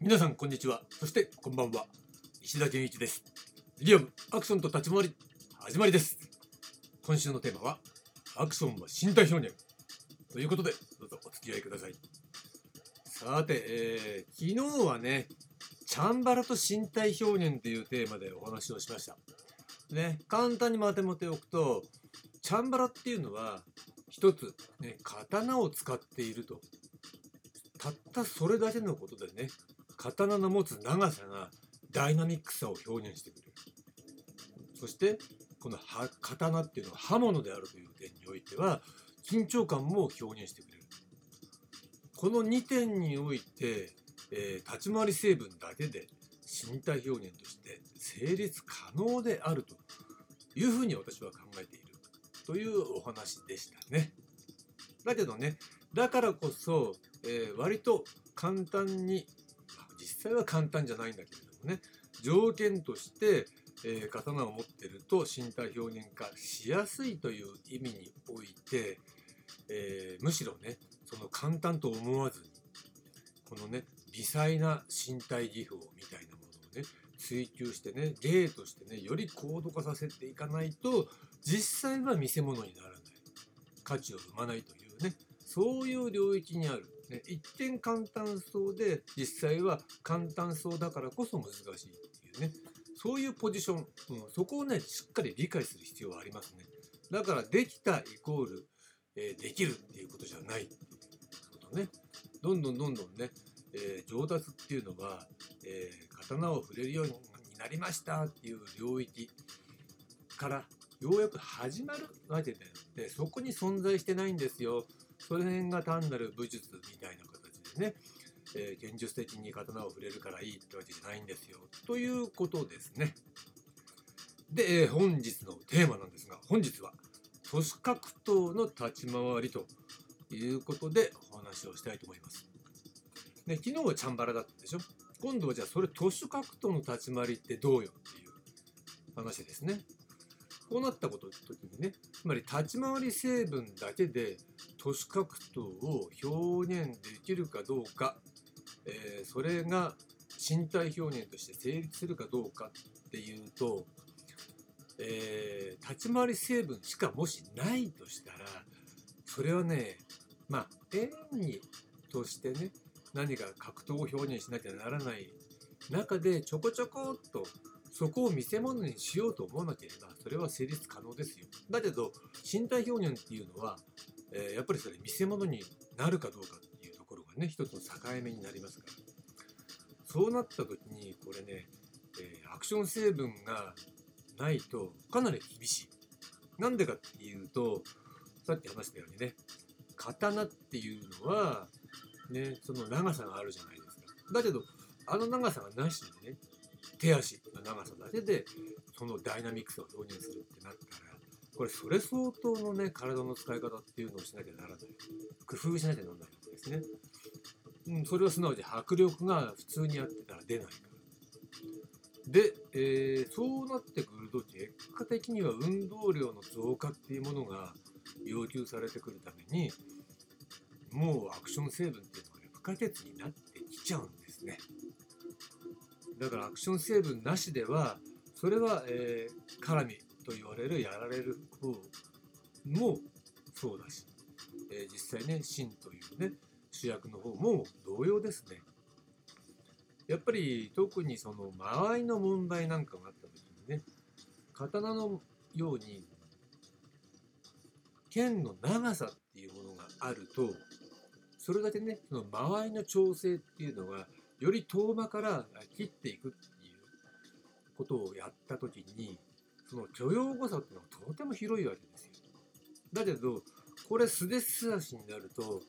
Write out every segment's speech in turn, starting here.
皆さんこんにちは。そしてこんばんは。石田健一です。リアムアクションと立ち回り始まりです。今週のテーマはアクションは身体表現ということでどうぞお付き合いください。さて、えー、昨日はねチャンバラと身体表現というテーマでお話をしました。ね簡単にまとめておくとチャンバラっていうのは一つ、ね、刀を使っていると。たったそれだけのことでね刀の持つ長さがダイナミックさを表現してくれる。そしてこの刀っていうのは刃物であるという点においては緊張感も表現してくれる。この2点において、えー、立ち回り成分だけで身体表現として成立可能であるというふうに私は考えている。というお話でしたね。だけどねだからこそ、えー、割と簡単に実際は簡単じゃないんだけれどもね条件として、えー、刀を持ってると身体表現化しやすいという意味において、えー、むしろねその簡単と思わずにこのね微細な身体技法みたいなものをね追求してね芸としてねより高度化させていかないと実際は見せ物にならない。価値を生まないというねそういう領域にある。ね、一見簡単そうで実際は簡単そうだからこそ難しいっていうね。そういうポジション、うん、そこをねしっかり理解する必要はありますね。だからできたイコール、えー、できるっていうことじゃない。っていうことね。どんどんどんどんね、えー、上達っていうのは、えー、刀を触れるようになりましたっていう領域からようやく始まるわけでそこに存在してないんですよ。その辺が単なる武術みたいな形でね、えー、現実的に刀を触れるからいいってわけじゃないんですよということですねで、えー、本日のテーマなんですが本日は都市格闘の立ち回りということでお話をしたいと思います。ね、昨日はチャンバラだったでしょ？今度はじゃあそれ都市格闘の立ち回りってどうよっていう話ですね。こうなったこと時にねつまり立ち回り成分だけで都市格闘を表現できるかどうか、えー、それが身体表現として成立するかどうかっていうと、えー、立ち回り成分しかもしないとしたらそれはねまあ演技としてね何か格闘を表現しなきゃならない中でちょこちょこっとそこを見せ物にしようと思わなければそれは成立可能ですよ。だけど身体表現っていうのは、えー、やっぱりそれ見せ物になるかどうかっていうところがね一つの境目になりますから。そうなった時にこれね、えー、アクション成分がないとかなり厳しい。なんでかっていうとさっき話したようにね刀っていうのはねその長さがあるじゃないですか。だけどあの長さがなしにね手足の長さだけでそのダイナミクさを表現するってなったらこれそれ相当のね体の使い方っていうのをしなきゃならない。工夫しなきゃならないわけですね、うん、それはすなわち迫力が普通にあってたら出ないから。で、えー、そうなってくると結果的には運動量の増加っていうものが要求されてくるためにもうアクション成分っていうのが、不可欠になってきちゃうんですね。だからアクション成分なしではそれは、えー、絡みと言われるやられる方もそうだし、えー、実際ね真というね主役の方も同様ですね。やっぱり特にその間合いの問題なんかがあった時にね刀のように剣の長さっていうものがあるとそれだけねその間合いの調整っていうのがより遠間から切っていくっていうことをやった時にその許容誤差っていうのはとても広いわけですよ。だけどこれ素手素足になると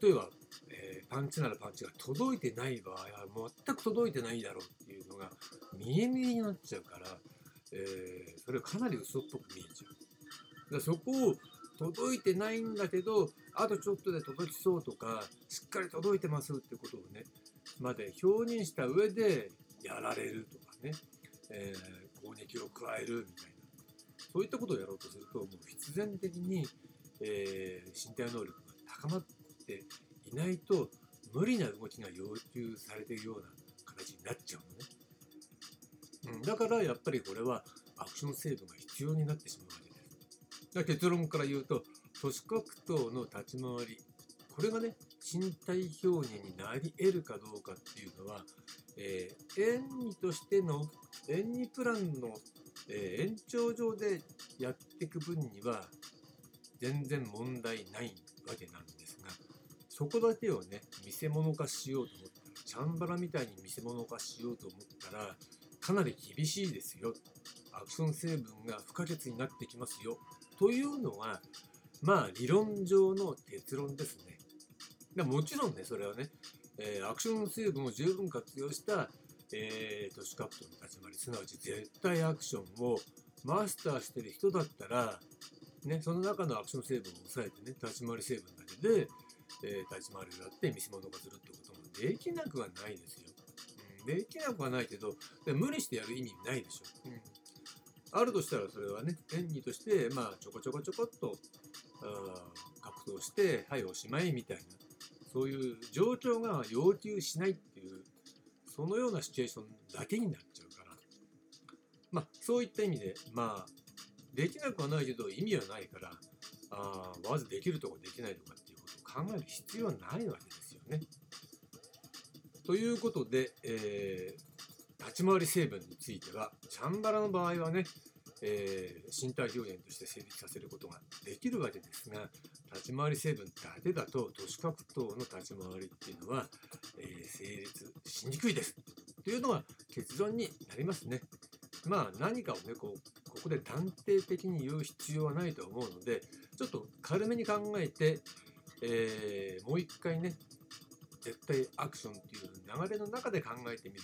例えば、えー、パンチならパンチが届いてない場合は全く届いてないだろうっていうのが見え見えになっちゃうから、えー、それはかなり嘘っぽく見えちゃう。だそこを届いてないんだけどあとちょっとで届きそうとかしっかり届いてますってことをねまで表現した上でやられるとかね、えー、攻撃を加えるみたいなそういったことをやろうとするともう必然的に、えー、身体能力が高まっていないと無理な動きが要求されているような形になっちゃうのね。うん、だからやっぱりこれはアクション成分が必要になってしまうわけです。だ結論から言うと、都市格闘の立ち回り、これがね、身体表現になり得るかどうかっていうのは、えー、演技としての演技プランの、えー、延長上でやっていく分には全然問題ないわけなんですがそこだけをね見せ物化しようと思ったらチャンバラみたいに見せ物化しようと思ったらかなり厳しいですよ。アクション成分が不可欠になってきますよ。というのはまあ理論上の結論ですね。もちろんねそれはね、えー、アクション成分を十分活用したえー、都市カプの立ち回りすなわち絶対アクションをマスターしてる人だったらね、その中のアクション成分を抑えてね、立ち回り成分だけで、えー、立ち回りをやって見せ物化するってこともできなくはないですよ。うん、できなくはないけど、無理してやる意味ないでしょ。うん、あるとしたらそれはね、演技として、まあ、ちょこちょこちょこっと、格闘して、はい、おしまいみたいな、そういう状況が要求しないっていう、そのようなシチュエーションだけになっちゃうから、まあ、そういった意味で、まあ、できなくはないけど意味はないからあまずできるとかできないとかっていうことを考える必要はないわけですよね。ということで、えー、立ち回り成分についてはチャンバラの場合はね、えー、身体表現として成立させることができるわけですが立ち回り成分だけだと都市格闘の立ち回りっていうのは、えー、成立しにくいですというのが結論になりますね。まあ何かをねこうここで断定的に言う必要はないと思うのでちょっと軽めに考えて、えー、もう一回ね絶対アクションっていう流れの中で考えてみる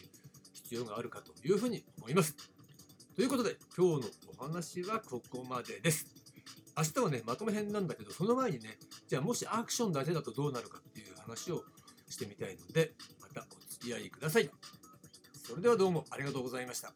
必要があるかというふうに思います。ということで今日のお話はここまでです。明日はねまとめ編なんだけどその前にねじゃあもしアクションだけだとどうなるかっていう話をしてみたいのでまたお付き合いください。それではどうもありがとうございました。